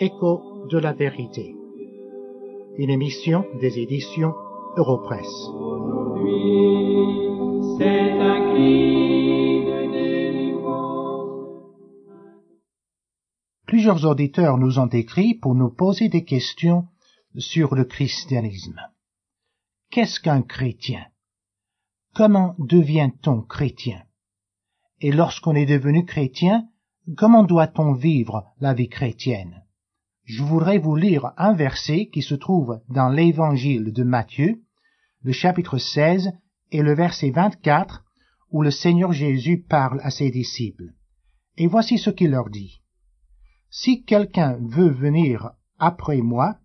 Écho de la vérité. Une émission des éditions Europresse. Plusieurs auditeurs nous ont écrit pour nous poser des questions sur le christianisme. Qu'est-ce qu'un chrétien? Comment devient-on chrétien? Et lorsqu'on est devenu chrétien, comment doit-on vivre la vie chrétienne? Je voudrais vous lire un verset qui se trouve dans l'évangile de Matthieu, le chapitre 16 et le verset 24, où le Seigneur Jésus parle à ses disciples. Et voici ce qu'il leur dit. Si quelqu'un veut venir après moi,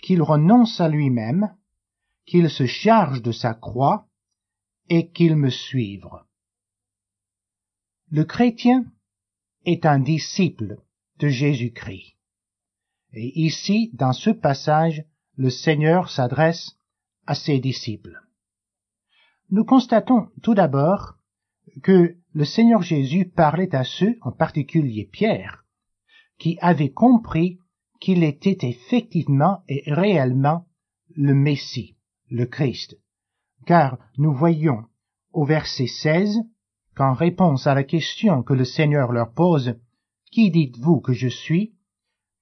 qu'il renonce à lui-même, qu'il se charge de sa croix et qu'il me suive. Le chrétien est un disciple de Jésus-Christ. Et ici, dans ce passage, le Seigneur s'adresse à ses disciples. Nous constatons tout d'abord que le Seigneur Jésus parlait à ceux, en particulier Pierre, qui avaient compris qu'il était effectivement et réellement le Messie, le Christ. Car nous voyons au verset 16 qu'en réponse à la question que le Seigneur leur pose, Qui dites-vous que je suis?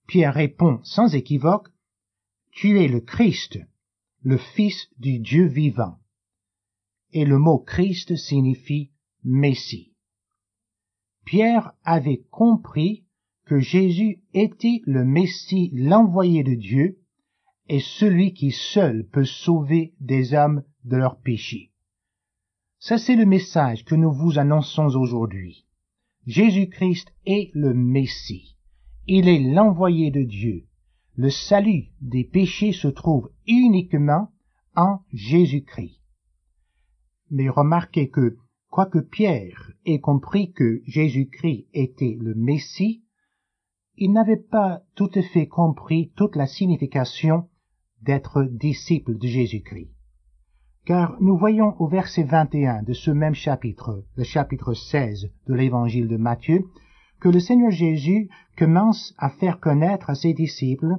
Pierre répond sans équivoque, Tu es le Christ, le Fils du Dieu vivant. Et le mot Christ signifie Messie. Pierre avait compris que Jésus était le Messie, l'envoyé de Dieu, et celui qui seul peut sauver des hommes de leurs péchés. Ça, c'est le message que nous vous annonçons aujourd'hui. Jésus-Christ est le Messie. Il est l'envoyé de Dieu. Le salut des péchés se trouve uniquement en Jésus-Christ. Mais remarquez que, quoique Pierre ait compris que Jésus-Christ était le Messie, il n'avait pas tout à fait compris toute la signification d'être disciple de Jésus-Christ. Car nous voyons au verset 21 de ce même chapitre, le chapitre 16 de l'évangile de Matthieu, que le Seigneur Jésus commence à faire connaître à ses disciples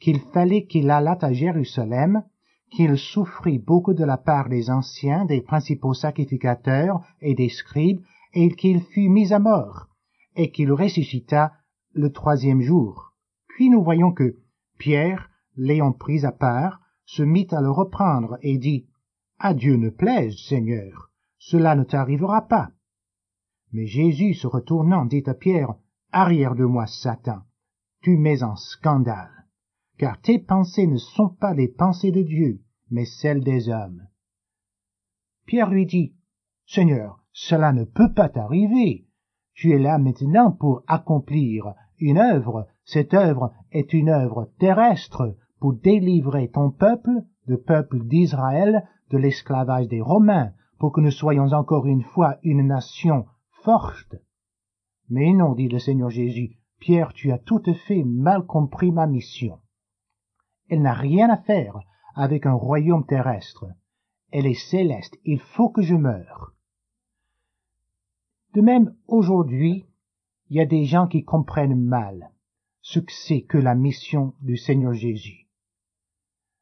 qu'il fallait qu'il allât à Jérusalem, qu'il souffrit beaucoup de la part des anciens, des principaux sacrificateurs et des scribes, et qu'il fut mis à mort, et qu'il ressuscita le troisième jour. Puis nous voyons que Pierre, l'ayant pris à part, se mit à le reprendre et dit, À Dieu ne plaise, Seigneur, cela ne t'arrivera pas. Mais Jésus se retournant dit à Pierre, Arrière de moi, Satan, tu mets en scandale, car tes pensées ne sont pas les pensées de Dieu, mais celles des hommes. Pierre lui dit, Seigneur, cela ne peut pas t'arriver. Tu es là maintenant pour accomplir une œuvre. Cette œuvre est une œuvre terrestre pour délivrer ton peuple, le peuple d'Israël, de l'esclavage des Romains, pour que nous soyons encore une fois une nation Mais non, dit le Seigneur Jésus, Pierre, tu as tout à fait mal compris ma mission. Elle n'a rien à faire avec un royaume terrestre. Elle est céleste. Il faut que je meure. De même, aujourd'hui, il y a des gens qui comprennent mal ce que c'est que la mission du Seigneur Jésus.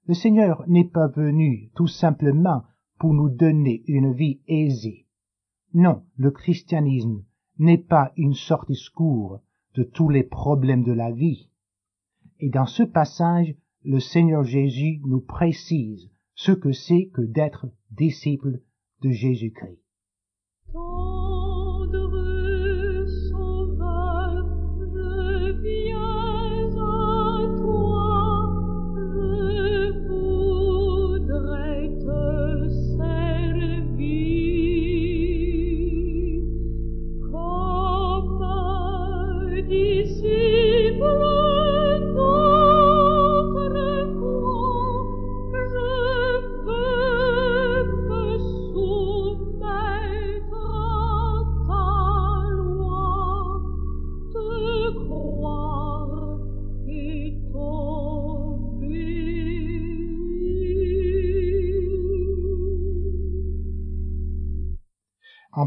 Le Seigneur n'est pas venu tout simplement pour nous donner une vie aisée. Non, le christianisme n'est pas une sorte de secours de tous les problèmes de la vie. Et dans ce passage, le Seigneur Jésus nous précise ce que c'est que d'être disciple de Jésus-Christ.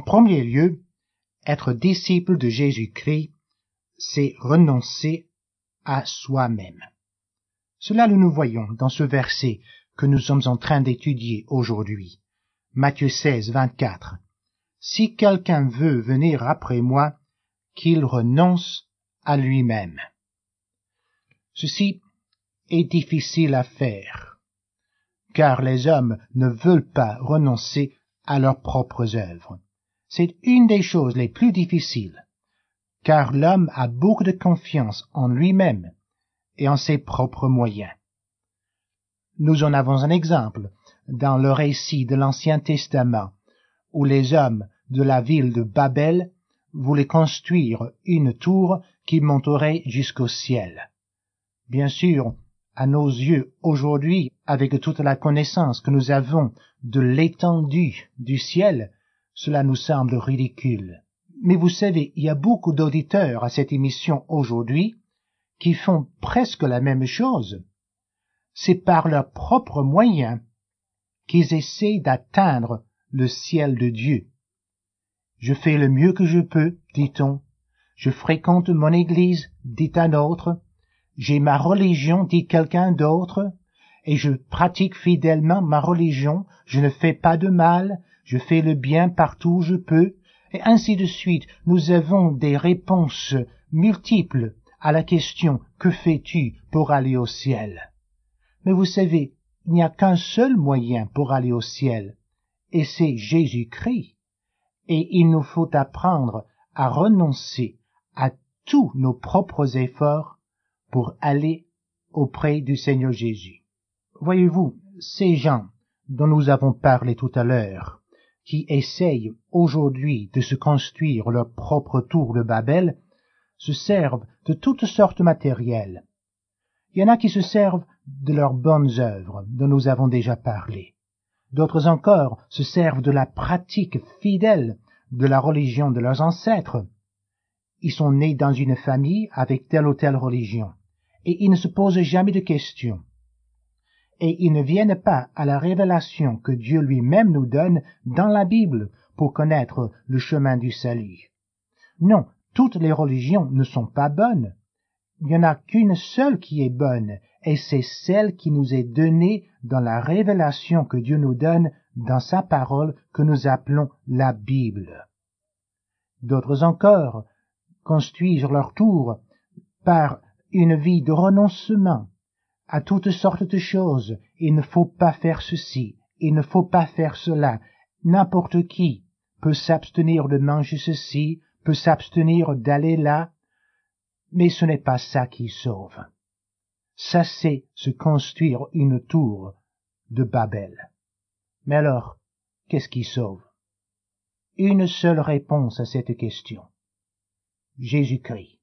Premier lieu, être disciple de Jésus-Christ, c'est renoncer à soi-même. Cela nous voyons dans ce verset que nous sommes en train d'étudier aujourd'hui. Matthieu 16, 24. Si quelqu'un veut venir après moi, qu'il renonce à lui-même. Ceci est difficile à faire, car les hommes ne veulent pas renoncer à leurs propres œuvres. C'est une des choses les plus difficiles, car l'homme a beaucoup de confiance en lui-même et en ses propres moyens. Nous en avons un exemple dans le récit de l'Ancien Testament, où les hommes de la ville de Babel voulaient construire une tour qui monterait jusqu'au ciel. Bien sûr, à nos yeux aujourd'hui, avec toute la connaissance que nous avons de l'étendue du ciel, cela nous semble ridicule. Mais vous savez, il y a beaucoup d'auditeurs à cette émission aujourd'hui qui font presque la même chose. C'est par leurs propres moyens qu'ils essaient d'atteindre le ciel de Dieu. Je fais le mieux que je peux, dit-on. Je fréquente mon église, dit un autre. J'ai ma religion, dit quelqu'un d'autre. Et je pratique fidèlement ma religion. Je ne fais pas de mal. Je fais le bien partout où je peux. Et ainsi de suite. Nous avons des réponses multiples à la question que fais-tu pour aller au ciel? Mais vous savez, il n'y a qu'un seul moyen pour aller au ciel, et c'est Jésus-Christ. Et il nous faut apprendre à renoncer à tous nos propres efforts pour aller auprès du Seigneur Jésus. Voyez-vous, ces gens dont nous avons parlé tout à l'heure, qui essayent aujourd'hui de se construire leur propre tour de Babel, se servent de toutes sortes matérielles. Il y en a qui se servent de leurs bonnes œuvres dont nous avons déjà parlé. D'autres encore se servent de la pratique fidèle de la religion de leurs ancêtres. Ils sont nés dans une famille avec telle ou telle religion, et ils ne se posent jamais de questions. Et ils ne viennent pas à la révélation que Dieu lui-même nous donne dans la Bible pour connaître le chemin du salut. Non, toutes les religions ne sont pas bonnes. Il n'y en a qu'une seule qui est bonne, et c'est celle qui nous est donnée dans la révélation que Dieu nous donne dans sa parole que nous appelons la Bible. D'autres encore construisent leur tour par une vie de renoncement à toutes sortes de choses. Il ne faut pas faire ceci, il ne faut pas faire cela. N'importe qui peut s'abstenir de manger ceci, peut s'abstenir d'aller là, mais ce n'est pas ça qui sauve. Ça c'est se construire une tour de Babel. Mais alors, qu'est-ce qui sauve? Une seule réponse à cette question. Jésus-Christ.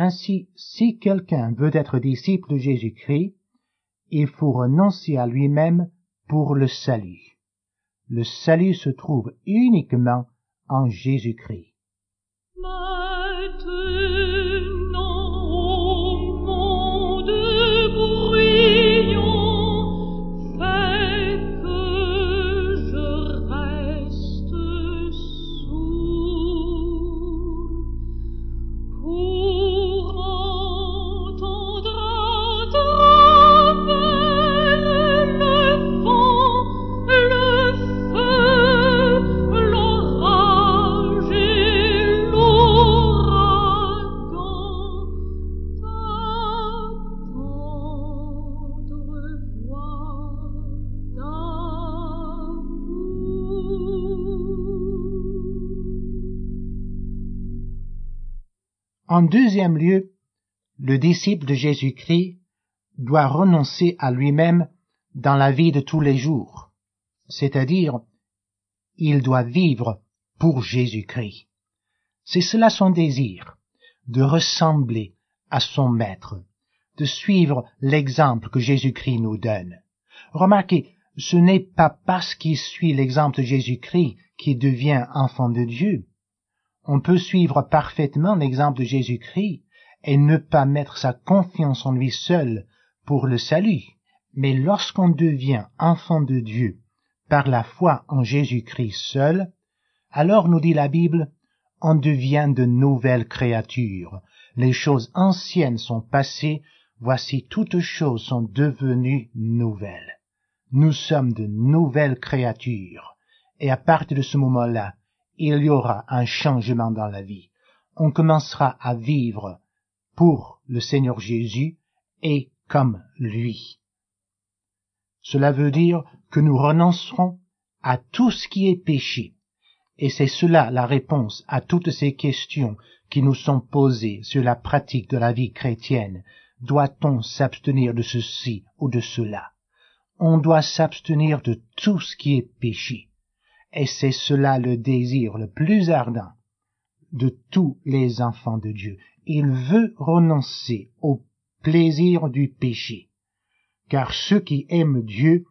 Ainsi, si quelqu'un veut être disciple de Jésus-Christ, il faut renoncer à lui-même pour le salut. Le salut se trouve uniquement en Jésus-Christ. En deuxième lieu, le disciple de Jésus-Christ doit renoncer à lui-même dans la vie de tous les jours, c'est-à-dire il doit vivre pour Jésus-Christ. C'est cela son désir, de ressembler à son Maître, de suivre l'exemple que Jésus-Christ nous donne. Remarquez, ce n'est pas parce qu'il suit l'exemple de Jésus-Christ qu'il devient enfant de Dieu, on peut suivre parfaitement l'exemple de Jésus-Christ et ne pas mettre sa confiance en lui seul pour le salut. Mais lorsqu'on devient enfant de Dieu par la foi en Jésus-Christ seul, alors nous dit la Bible, on devient de nouvelles créatures. Les choses anciennes sont passées, voici toutes choses sont devenues nouvelles. Nous sommes de nouvelles créatures, et à partir de ce moment-là, il y aura un changement dans la vie. On commencera à vivre pour le Seigneur Jésus et comme lui. Cela veut dire que nous renoncerons à tout ce qui est péché. Et c'est cela la réponse à toutes ces questions qui nous sont posées sur la pratique de la vie chrétienne. Doit-on s'abstenir de ceci ou de cela? On doit s'abstenir de tout ce qui est péché. Et c'est cela le désir le plus ardent de tous les enfants de Dieu. Il veut renoncer au plaisir du péché. Car ceux qui aiment Dieu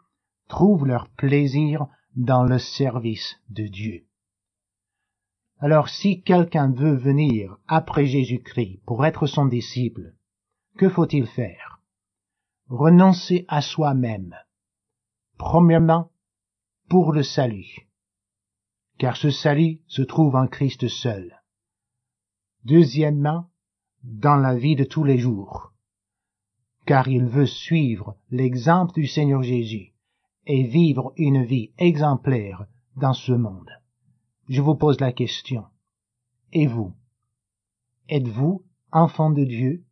trouvent leur plaisir dans le service de Dieu. Alors si quelqu'un veut venir après Jésus-Christ pour être son disciple, que faut-il faire? Renoncer à soi-même. Premièrement, pour le salut, car ce salut se trouve en Christ seul. Deuxièmement, dans la vie de tous les jours, car il veut suivre l'exemple du Seigneur Jésus et vivre une vie exemplaire dans ce monde. Je vous pose la question. Et vous? Êtes-vous enfant de Dieu?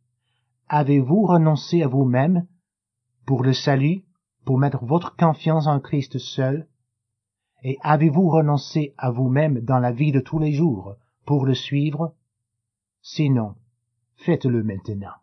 Avez-vous renoncé à vous-même pour le salut, pour mettre votre confiance en Christ seul? Et avez-vous renoncé à vous-même dans la vie de tous les jours pour le suivre? Sinon, faites-le maintenant.